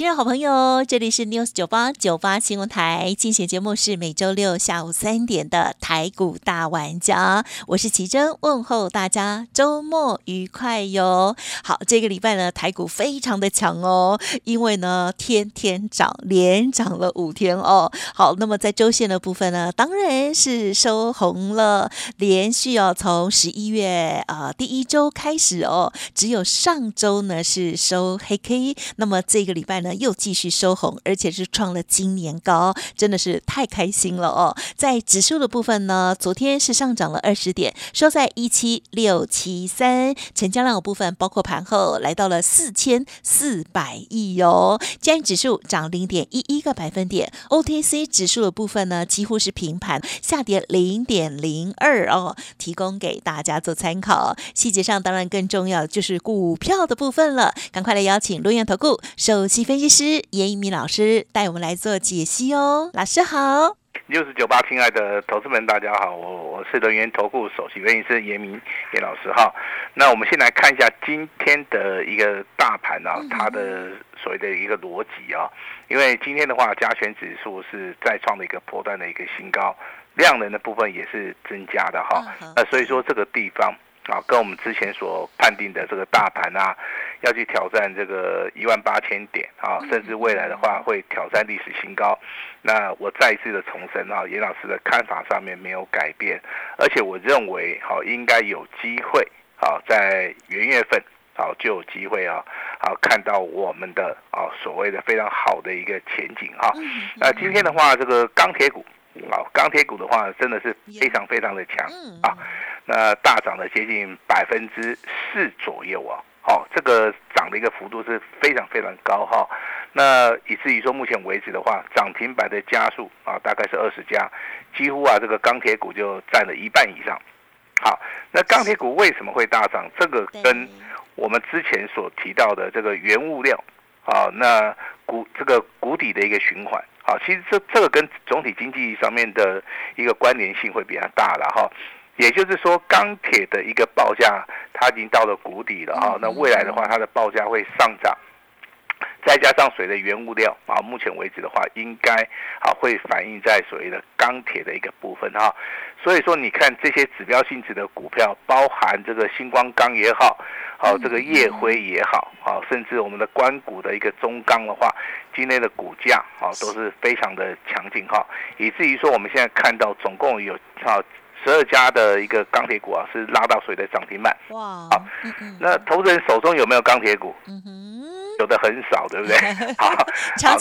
听众好朋友，这里是 News 九八九八新闻台，进行节目是每周六下午三点的台股大玩家，我是奇珍，问候大家周末愉快哟。好，这个礼拜呢，台股非常的强哦，因为呢天天涨，连涨了五天哦。好，那么在周线的部分呢，当然是收红了，连续哦从十一月啊第一周开始哦，只有上周呢是收黑 K，那么这个礼拜呢。又继续收红，而且是创了今年高，真的是太开心了哦！在指数的部分呢，昨天是上涨了二十点，收在一七六七三，成交量的部分包括盘后来到了四千四百亿哟。加元指数涨零点一一个百分点，OTC 指数的部分呢几乎是平盘，下跌零点零二哦，提供给大家做参考。细节上当然更重要就是股票的部分了，赶快来邀请陆阳投顾首席分。分析师严一鸣老师带我们来做解析哦，老师好，六十九八，亲爱的投资们，大家好，我我是人员投顾首席分析师严明严老师哈。那我们先来看一下今天的一个大盘啊，它的所谓的一个逻辑啊，因为今天的话，加权指数是再创了一个波段的一个新高，量能的部分也是增加的哈。那所以说这个地方。啊，跟我们之前所判定的这个大盘啊，要去挑战这个一万八千点啊，甚至未来的话会挑战历史新高。那我再一次的重申啊，严老师的看法上面没有改变，而且我认为好应该有机会好在元月份好就有机会啊，好看到我们的啊所谓的非常好的一个前景哈。那今天的话，这个钢铁股啊，钢铁股的话真的是非常非常的强啊。那大涨了接近百分之四左右啊，好，这个涨的一个幅度是非常非常高哈。那以至于说目前为止的话，涨停板的家数啊，大概是二十家，几乎啊这个钢铁股就占了一半以上。好，那钢铁股为什么会大涨？这个跟我们之前所提到的这个原物料啊，那股这个谷底的一个循环啊，其实这这个跟总体经济上面的一个关联性会比较大了哈。也就是说，钢铁的一个报价它已经到了谷底了哈，那未来的话，它的报价会上涨，再加上水的原物料啊，目前为止的话，应该啊会反映在所谓的钢铁的一个部分哈。所以说，你看这些指标性质的股票，包含这个星光钢也好，好这个夜辉也好，好甚至我们的关谷的一个中钢的话，今天的股价啊都是非常的强劲哈，以至于说我们现在看到总共有啊。十二家的一个钢铁股啊，是拉到水的涨停板。哇！好，那投资人手中有没有钢铁股？嗯哼，有的很少，对不对？好，好。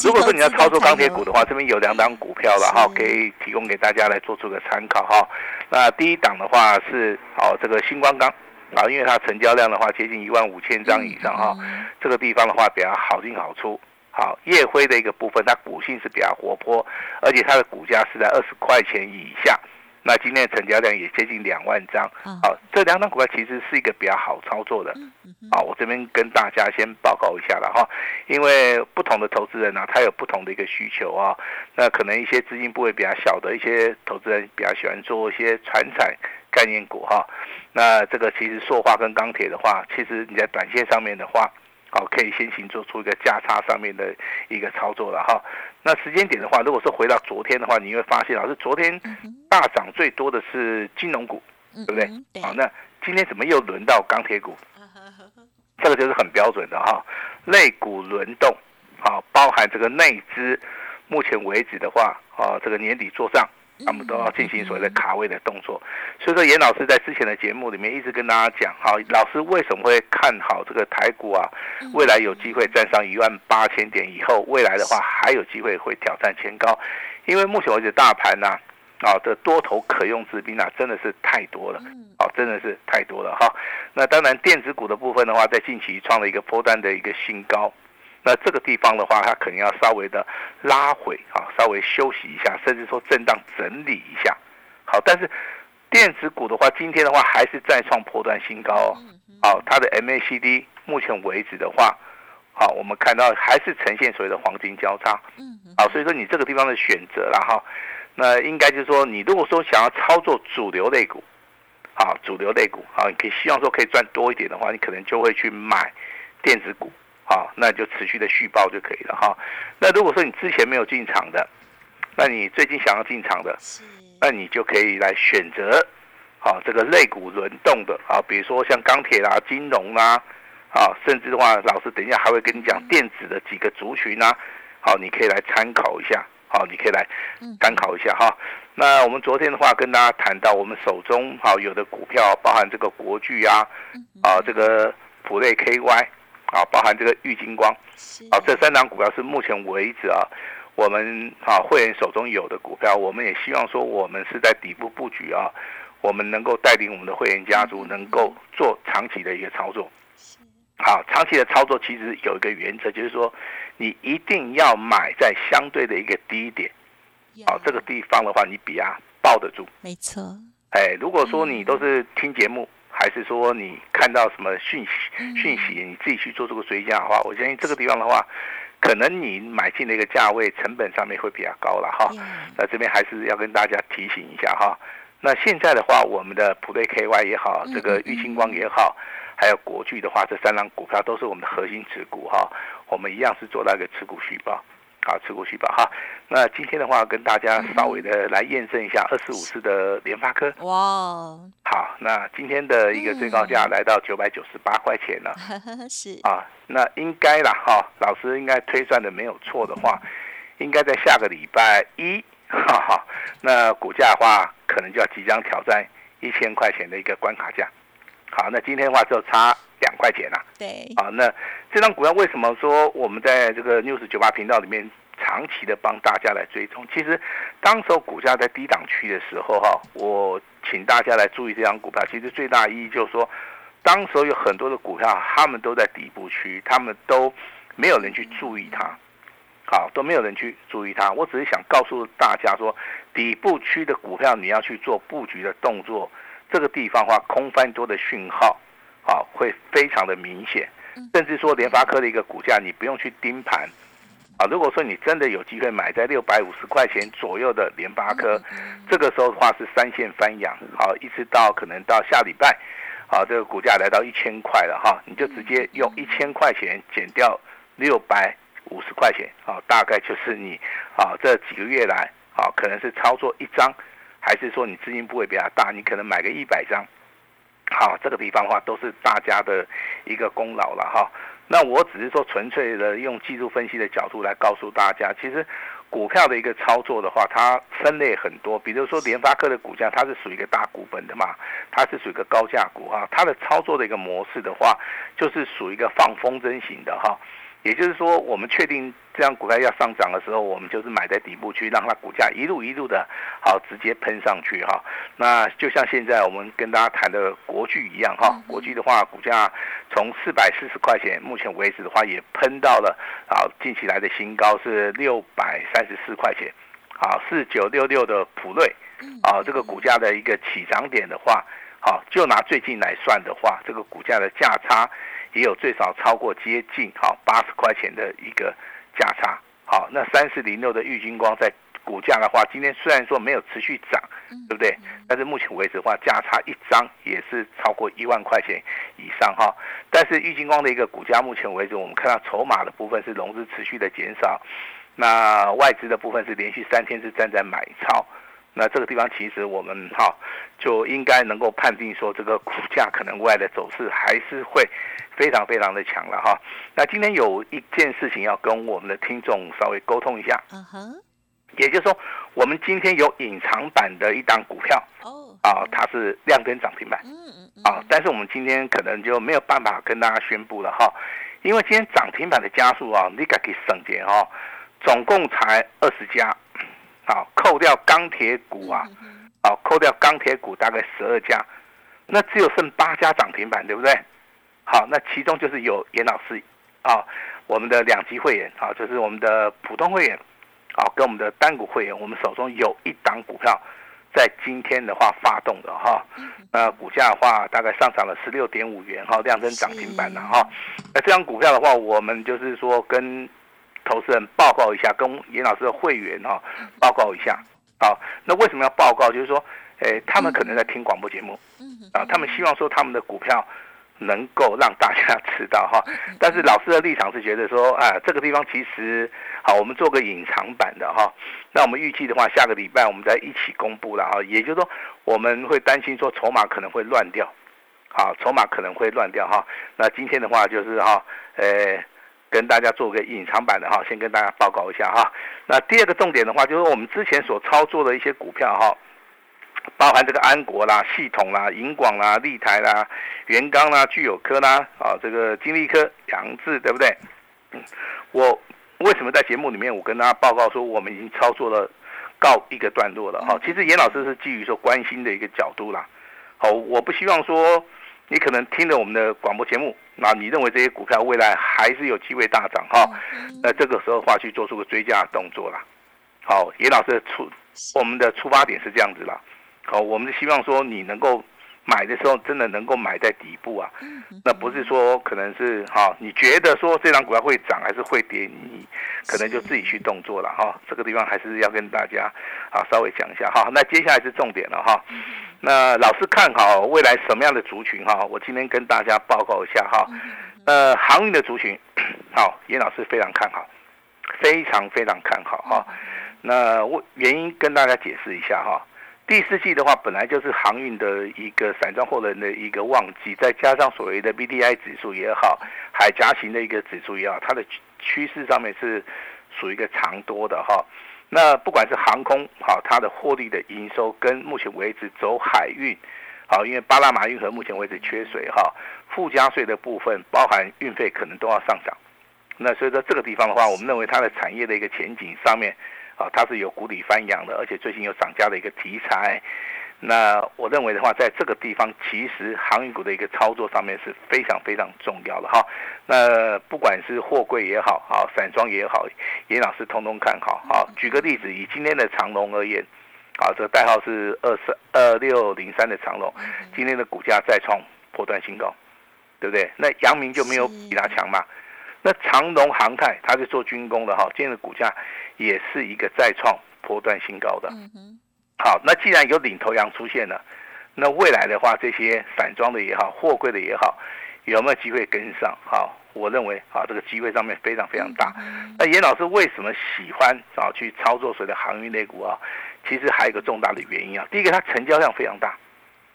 如果说你要操作钢铁股的话，这边有两档股票了哈，可以提供给大家来做出个参考哈。那第一档的话是好这个星光钢啊，因为它成交量的话接近一万五千张以上哈，这个地方的话比较好进好出。好，夜辉的一个部分，它股性是比较活泼，而且它的股价是在二十块钱以下。那今天的成交量也接近两万张，好，这两张股票其实是一个比较好操作的，啊，我这边跟大家先报告一下了哈，因为不同的投资人呢，他有不同的一个需求啊，那可能一些资金部位比较小的一些投资人比较喜欢做一些传产概念股哈，那这个其实塑化跟钢铁的话，其实你在短线上面的话。好，可以先行做出一个价差上面的一个操作了哈。那时间点的话，如果是回到昨天的话，你会发现老师昨天大涨最多的是金融股，对不对？好，那今天怎么又轮到钢铁股？这个就是很标准的哈，类股轮动，好，包含这个内资，目前为止的话，啊，这个年底做账。他们都要进行所谓的卡位的动作，所以说严老师在之前的节目里面一直跟大家讲，好，老师为什么会看好这个台股啊？未来有机会站上一万八千点以后，未来的话还有机会会挑战前高，因为目前为止大盘呢，啊的多头可用之兵啊真的是太多了，啊真的是太多了哈。那当然电子股的部分的话，在近期创了一个波段的一个新高，那这个地方的话，它肯定要稍微的拉回啊，稍微休息一下，甚至说震荡整理一下。好，但是电子股的话，今天的话还是再创破断新高哦。好，它的 MACD 目前为止的话，好，我们看到还是呈现所谓的黄金交叉。嗯。好，所以说你这个地方的选择了哈，那应该就是说，你如果说想要操作主流类股，好，主流类股，好，你可以希望说可以赚多一点的话，你可能就会去买电子股。好，那就持续的续报就可以了哈。那如果说你之前没有进场的，那你最近想要进场的，那你就可以来选择，好这个类股轮动的啊，比如说像钢铁啦、金融啦，啊，甚至的话，老师等一下还会跟你讲电子的几个族群啊，好，你可以来参考一下，好，你可以来参考一下哈。那我们昨天的话跟大家谈到，我们手中好有的股票，包含这个国巨啊，啊，这个普瑞 KY。啊，包含这个玉金光，啊，这三档股票是目前为止啊，我们啊会员手中有的股票，我们也希望说我们是在底部布局啊，我们能够带领我们的会员家族能够做长期的一个操作。好，长期的操作其实有一个原则，就是说你一定要买在相对的一个低点，好，这个地方的话你比啊抱得住。没错。哎，如果说你都是听节目。还是说你看到什么讯息讯息，你自己去做这个追加的话，我相信这个地方的话，可能你买进的一个价位成本上面会比较高了哈。那这边还是要跟大家提醒一下哈。那现在的话，我们的普瑞 KY 也好，这个玉清光也好，还有国巨的话，这三张股票都是我们的核心持股哈。我们一样是做那个持股续报。好，持股续报哈。那今天的话，跟大家稍微的来验证一下 二十五次的联发科。哇，好，那今天的一个最高价来到九百九十八块钱了。是啊，那应该啦哈，老师应该推算的没有错的话，应该在下个礼拜一，哈哈，那股价的话，可能就要即将挑战一千块钱的一个关卡价。好，那今天的话就差两块钱了。对。好，那这张股票为什么说我们在这个 news 九八频道里面长期的帮大家来追踪？其实，当时候股价在低档区的时候，哈，我请大家来注意这张股票。其实最大意义就是说，当时候有很多的股票，他们都在底部区，他们都没有人去注意它。好，都没有人去注意它。我只是想告诉大家说，底部区的股票你要去做布局的动作。这个地方的话，空翻多的讯号，啊，会非常的明显，甚至说联发科的一个股价，你不用去盯盘，啊，如果说你真的有机会买在六百五十块钱左右的联发科，这个时候的话是三线翻扬，好，一直到可能到下礼拜，好，这个股价来到一千块了哈，你就直接用一千块钱减掉六百五十块钱，啊，大概就是你，啊，这几个月来，啊，可能是操作一张。还是说你资金部位比较大，你可能买个一百张，好，这个地方的话都是大家的一个功劳了哈。那我只是说纯粹的用技术分析的角度来告诉大家，其实股票的一个操作的话，它分类很多。比如说联发科的股价，它是属于一个大股本的嘛，它是属于一个高价股哈。它的操作的一个模式的话，就是属于一个放风筝型的哈。也就是说，我们确定这样股票要上涨的时候，我们就是买在底部区，让它股价一路一路的好直接喷上去哈。那就像现在我们跟大家谈的国巨一样哈，国巨的话，股价从四百四十块钱，目前为止的话也喷到了啊近期来的新高是六百三十四块钱，好四九六六的普瑞，啊这个股价的一个起涨点的话，好就拿最近来算的话，这个股价的价差。也有最少超过接近好八十块钱的一个价差，好，那三四零六的玉金光在股价的话，今天虽然说没有持续涨，对不对？但是目前为止的话，价差一张也是超过一万块钱以上哈。但是玉金光的一个股价，目前为止我们看到筹码的部分是融资持续的减少，那外资的部分是连续三天是站在买超。那这个地方其实我们哈就应该能够判定说，这个股价可能未来的走势还是会非常非常的强了哈。那今天有一件事情要跟我们的听众稍微沟通一下，嗯哼，也就是说，我们今天有隐藏版的一档股票哦，啊，它是亮灯涨停板，嗯嗯嗯，啊，但是我们今天可能就没有办法跟大家宣布了哈，因为今天涨停板的家数啊，你可以省点哈，总共才二十家。好，扣掉钢铁股啊，好，扣掉钢铁股大概十二家，那只有剩八家涨停板，对不对？好，那其中就是有严老师啊我们的两级会员啊，就是我们的普通会员啊，跟我们的单股会员，我们手中有一档股票，在今天的话发动的哈，那股价的话大概上涨了十六点五元哈，量增涨停板了哈。那这张股票的话，我们就是说跟投资人报告一下，跟严老师的会员哈报告一下。好，那为什么要报告？就是说，诶，他们可能在听广播节目，啊，他们希望说他们的股票。能够让大家知道哈，但是老师的立场是觉得说，啊，这个地方其实好，我们做个隐藏版的哈。那我们预计的话，下个礼拜我们再一起公布了哈。也就是说，我们会担心说筹码可能会乱掉，好，筹码可能会乱掉哈。那今天的话就是哈，呃，跟大家做个隐藏版的哈，先跟大家报告一下哈。那第二个重点的话，就是我们之前所操作的一些股票哈。包含这个安国啦、系统啦、银广啦、立台啦、元刚啦、具有科啦，啊，这个金利科、杨志，对不对？我为什么在节目里面我跟大家报告说我们已经操作了告一个段落了？哈，其实严老师是基于说关心的一个角度啦。好，我不希望说你可能听了我们的广播节目，那你认为这些股票未来还是有机会大涨哈？那这个时候话去做出个追加动作啦。好，严老师的出我们的出发点是这样子啦。好，我们是希望说你能够买的时候，真的能够买在底部啊。那不是说可能是哈，你觉得说这张股票会涨还是会跌，你可能就自己去动作了哈。这个地方还是要跟大家啊稍微讲一下哈。那接下来是重点了哈。那老师看好未来什么样的族群哈？我今天跟大家报告一下哈。呃，航运的族群，好，严老师非常看好，非常非常看好哈。那我原因跟大家解释一下哈。第四季的话，本来就是航运的一个散装货轮的一个旺季，再加上所谓的 B D I 指数也好，海峡型的一个指数也好，它的趋势上面是属于一个长多的哈。那不管是航空好，它的获利的营收跟目前为止走海运好，因为巴拿马运河目前为止缺水哈，附加税的部分包含运费可能都要上涨。那所以说这个地方的话，我们认为它的产业的一个前景上面。啊，它是有谷底翻扬的，而且最近有涨价的一个题材。那我认为的话，在这个地方，其实航运股的一个操作上面是非常非常重要的哈。那不管是货柜也好，啊，散装也好，严老师通通看好。好，举个例子，以今天的长龙而言，啊，这个代号是二三二六零三的长龙，今天的股价再创破断新高，对不对？那阳明就没有比它强嘛？那长龙航太，它是做军工的哈，今天的股价也是一个再创波段新高的。好，那既然有领头羊出现了，那未来的话，这些散装的也好，货柜的也好，有没有机会跟上？好，我认为啊，这个机会上面非常非常大。那严老师为什么喜欢啊去操作所谓的航运类股啊？其实还有一个重大的原因啊，第一个它成交量非常大，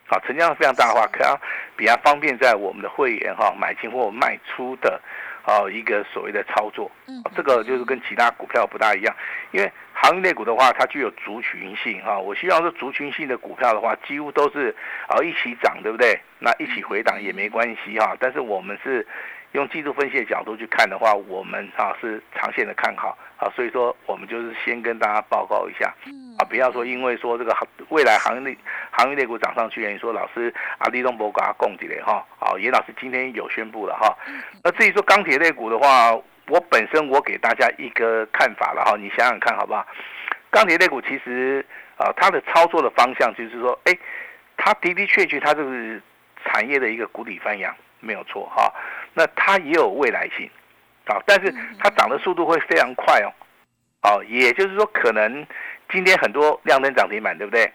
好，成交量非常大的话，可能比较方便在我们的会员哈买进或卖出的。哦，一个所谓的操作，嗯，这个就是跟其他股票不大一样，因为行业类股的话，它具有族群性哈。我希望说族群性的股票的话，几乎都是啊一起涨，对不对？那一起回档也没关系哈。但是我们是。用技术分析的角度去看的话，我们啊是长线的看好啊，所以说我们就是先跟大家报告一下，啊，不要说因为说这个未来行业行业类股涨上去，你说老师啊，李东博给他供起来哈，好，严老师今天有宣布了哈，那至于说钢铁类股的话，我本身我给大家一个看法了哈，你想想看好不好？钢铁类股其实啊，它的操作的方向就是说，哎，它的的确确它就是产业的一个谷底翻扬。没有错哈，那它也有未来性，啊，但是它涨的速度会非常快哦，好，也就是说可能今天很多亮灯涨停板，对不对？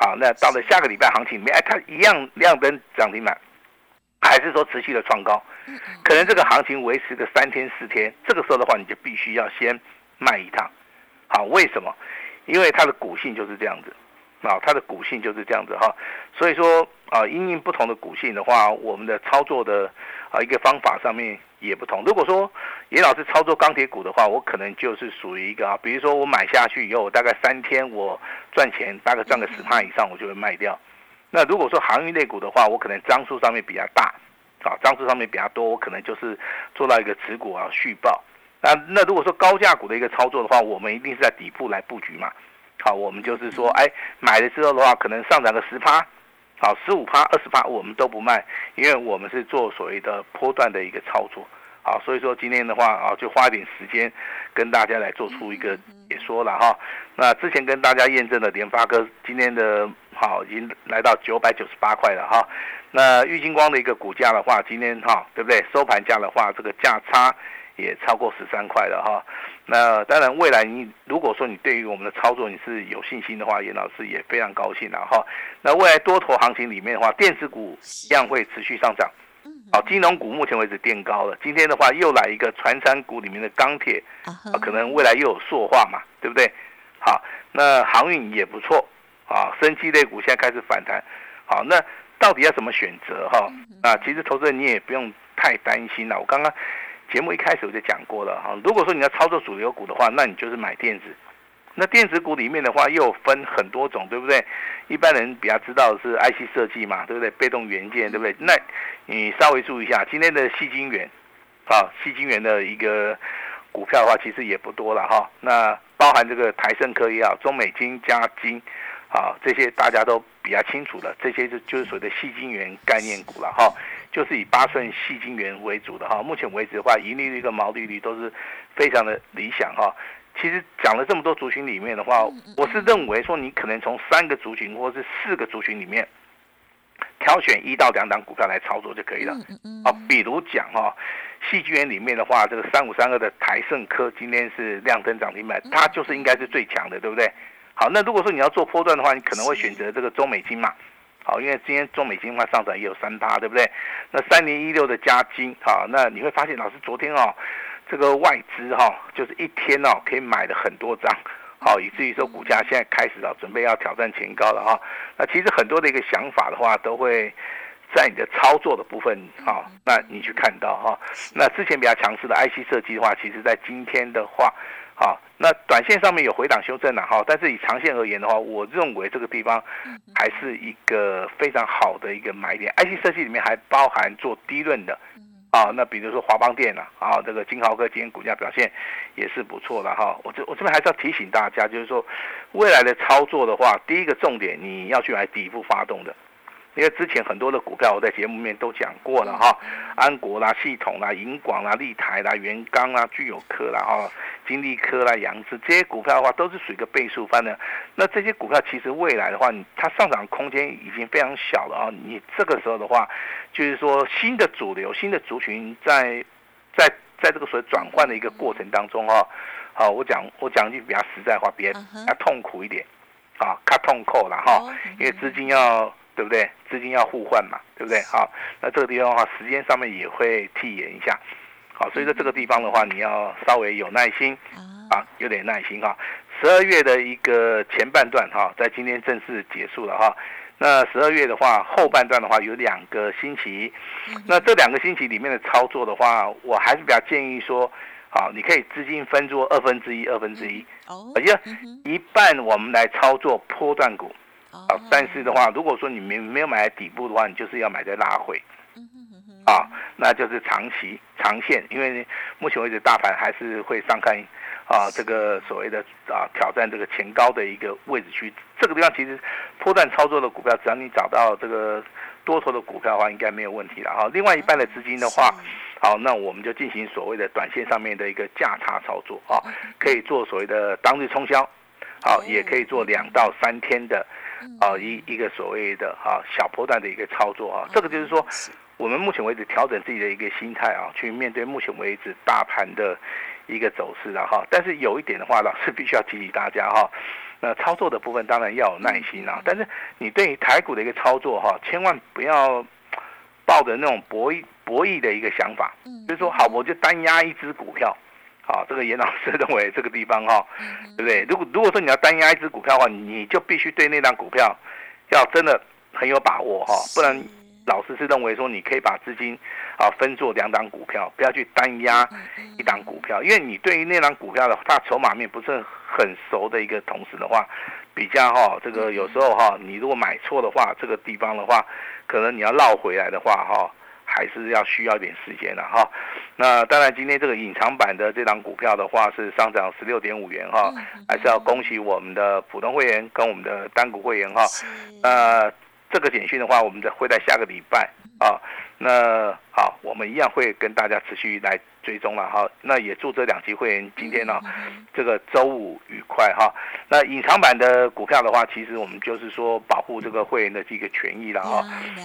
好，那到了下个礼拜行情里面，哎，它一样亮灯涨停板，还是说持续的创高？可能这个行情维持个三天四天，这个时候的话，你就必须要先卖一趟，好，为什么？因为它的股性就是这样子。啊，它的股性就是这样子哈，所以说啊，因应不同的股性的话，我们的操作的啊一个方法上面也不同。如果说严老师操作钢铁股的话，我可能就是属于一个啊，比如说我买下去以后，大概三天我赚钱，大概赚个十趴以上，我就会卖掉。那如果说航运类股的话，我可能张数上面比较大，啊，张数上面比较多，我可能就是做到一个持股啊续报。那那如果说高价股的一个操作的话，我们一定是在底部来布局嘛。好，我们就是说，哎，买了之后的话，可能上涨个十趴，好，十五趴、二十趴，我们都不卖，因为我们是做所谓的波段的一个操作，好，所以说今天的话啊，就花一点时间跟大家来做出一个解说了哈。那之前跟大家验证的联发科今天的好已经来到九百九十八块了哈。那玉金光的一个股价的话，今天哈对不对？收盘价的话，这个价差也超过十三块了哈。那当然，未来你如果说你对于我们的操作你是有信心的话，严老师也非常高兴了哈。那未来多头行情里面的话，电子股一样会持续上涨。好，金融股目前为止垫高了。今天的话又来一个传产股里面的钢铁，啊，可能未来又有塑化嘛，对不对？好，那航运也不错，啊，生机类股现在开始反弹。好，那到底要怎么选择哈？啊，其实投资人你也不用太担心了。我刚刚节目一开始我就讲过了哈。如果说你要操作主流股的话，那你就是买电子。那电子股里面的话又分很多种，对不对？一般人比较知道的是 IC 设计嘛，对不对？被动元件，对不对？那你稍微注意一下，今天的细晶圆，啊，细晶圆的一个股票的话，其实也不多了哈。那包含这个台盛科也好，中美金、加金，啊，这些大家都比较清楚的，这些就就是所谓的细晶圆概念股了哈，就是以八寸细晶圆为主的哈。目前为止的话，盈利率跟毛利率都是非常的理想哈。其实讲了这么多族群里面的话，我是认为说你可能从三个族群或者是四个族群里面挑选一到两档股票来操作就可以了。啊，比如讲哈，戏剧院里面的话，这个三五三二的台盛科今天是亮灯涨停板，它就是应该是最强的，对不对？好，那如果说你要做波段的话，你可能会选择这个中美金嘛。好，因为今天中美金的话上涨也有三趴，对不对？那三零一六的加金，好，那你会发现老师昨天哦。这个外资哈，就是一天哦可以买了很多张，好，以至于说股价现在开始啊准备要挑战前高了哈。那其实很多的一个想法的话，都会在你的操作的部分哈，那你去看到哈。那之前比较强势的 IC 设计的话，其实在今天的话，好，那短线上面有回档修正了哈，但是以长线而言的话，我认为这个地方还是一个非常好的一个买点。IC 设计里面还包含做低润的。啊，那比如说华邦电呐，啊，这个金豪科今天股价表现也是不错的哈。我这我这边还是要提醒大家，就是说未来的操作的话，第一个重点你要去买底部发动的。因为之前很多的股票我在节目面都讲过了哈，安国啦、系统啦、银广啦、立台啦、元刚啦、具有科啦哈、金利科啦、杨志这些股票的话，都是属于一个倍数翻的。那这些股票其实未来的话，你它上涨空间已经非常小了啊。你这个时候的话，就是说新的主流、新的族群在在在这个所谓转换的一个过程当中哈，好，我讲我讲句比较实在话，比较痛苦一点啊，卡痛扣了哈，因为资金要。对不对？资金要互换嘛，对不对？好，那这个地方的话，时间上面也会替延一下。好，所以说这个地方的话，你要稍微有耐心啊，有点耐心哈。十二月的一个前半段哈，在今天正式结束了哈。那十二月的话，后半段的话有两个星期。那这两个星期里面的操作的话，我还是比较建议说，好，你可以资金分作二分之一，二分之一，也就一半我们来操作波段股。啊，但是的话，如果说你没没有买在底部的话，你就是要买在拉回，啊，那就是长期长线，因为目前为止大盘还是会上看，啊，这个所谓的啊挑战这个前高的一个位置区，这个地方其实破段操作的股票，只要你找到这个多头的股票的话，应该没有问题了。哈。另外一半的资金的话，好，那我们就进行所谓的短线上面的一个价差操作。啊，可以做所谓的当日冲销，好，也可以做两到三天的。啊，一一个所谓的啊小波段的一个操作啊，这个就是说，我们目前为止调整自己的一个心态啊，去面对目前为止大盘的一个走势了哈。但是有一点的话，老师必须要提醒大家哈，那操作的部分当然要有耐心啊。但是你对于台股的一个操作哈，千万不要抱着那种博弈博弈的一个想法，就是说好，我就单压一只股票。好，这个严老师认为 这个地方哈，对不对？如果如果说你要单压一只股票的话，你就必须对那张股票要真的很有把握哈，不然老师是认为说你可以把资金啊分做两档股票，不要去单压一档股票，因为你对于那张股票的它筹码面不是很熟的一个同时的话，比较哈这个有时候哈，你如果买错的话，这个地方的话，可能你要绕回来的话哈。还是要需要一点时间的哈，那当然今天这个隐藏版的这档股票的话是上涨十六点五元哈，还是要恭喜我们的普通会员跟我们的单股会员哈，呃，这个简讯的话，我们在会在下个礼拜啊。那好，我们一样会跟大家持续来追踪了哈。那也祝这两期会员今天呢，这个周五愉快哈。那隐藏版的股票的话，其实我们就是说保护这个会员的这个权益了哈。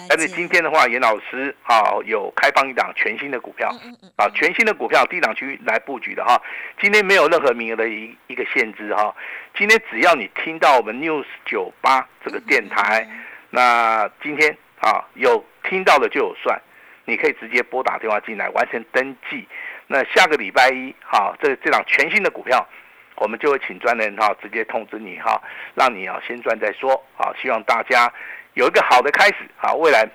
但是今天的话，严老师啊有开放一档全新的股票啊，全新的股票低档区来布局的哈。今天没有任何名额的一一个限制哈。今天只要你听到我们 News 九八这个电台，那今天啊有听到的就有算。你可以直接拨打电话进来完成登记。那下个礼拜一，哈，这这档全新的股票，我们就会请专人哈直接通知你哈，让你啊先赚再说。好，希望大家有一个好的开始。好，未来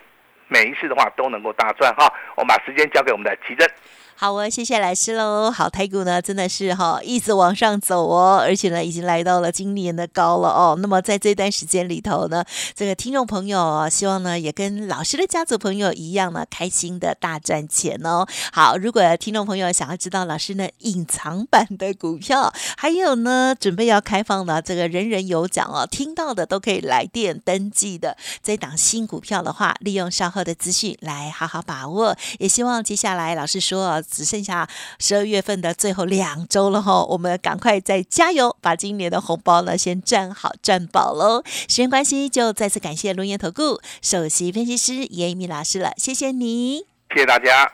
每一次的话都能够大赚哈。我们把时间交给我们的奇珍。好哦，谢谢老师喽。好，台股呢真的是哈一直往上走哦，而且呢已经来到了今年的高了哦。那么在这段时间里头呢，这个听众朋友希望呢也跟老师的家族朋友一样呢，开心的大赚钱哦。好，如果听众朋友想要知道老师呢隐藏版的股票，还有呢准备要开放的这个人人有奖哦，听到的都可以来电登记的这档新股票的话，利用稍后的资讯来好好把握。也希望接下来老师说。只剩下十二月份的最后两周了哈，我们赶快再加油，把今年的红包呢先赚好赚饱喽！时间关系，就再次感谢龙岩投顾首席分析师严一米老师了，谢谢你，谢谢大家。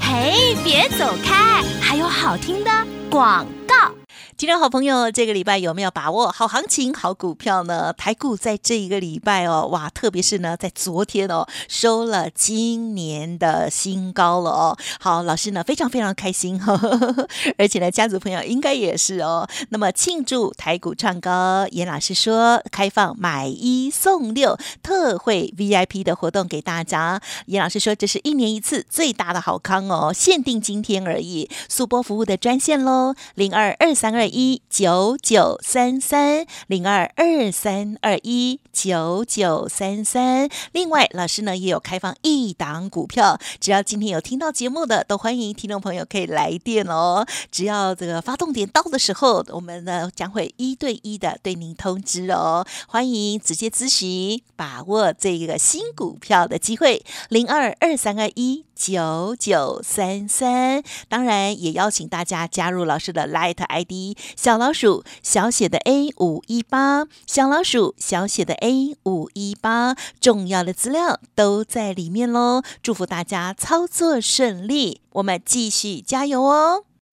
嘿，别走开，还有好听的广告。听众好朋友，这个礼拜有没有把握好行情、好股票呢？台股在这一个礼拜哦，哇，特别是呢，在昨天哦，收了今年的新高了哦。好，老师呢非常非常开心呵呵呵，而且呢，家族朋友应该也是哦。那么庆祝台股创高，严老师说开放买一送六特惠 VIP 的活动给大家。严老师说这是一年一次最大的好康哦，限定今天而已，速播服务的专线喽，零二二三二二。一九九三三零二二三二一九九三三。另外，老师呢也有开放一档股票，只要今天有听到节目的，都欢迎听众朋友可以来电哦。只要这个发动点到的时候，我们呢将会一对一的对您通知哦。欢迎直接咨询，把握这个新股票的机会，零二二三二一九九三三。当然，也邀请大家加入老师的 Light ID。小老鼠小写的 A 五一八，小老鼠小写的 A 五一八，重要的资料都在里面喽！祝福大家操作顺利，我们继续加油哦！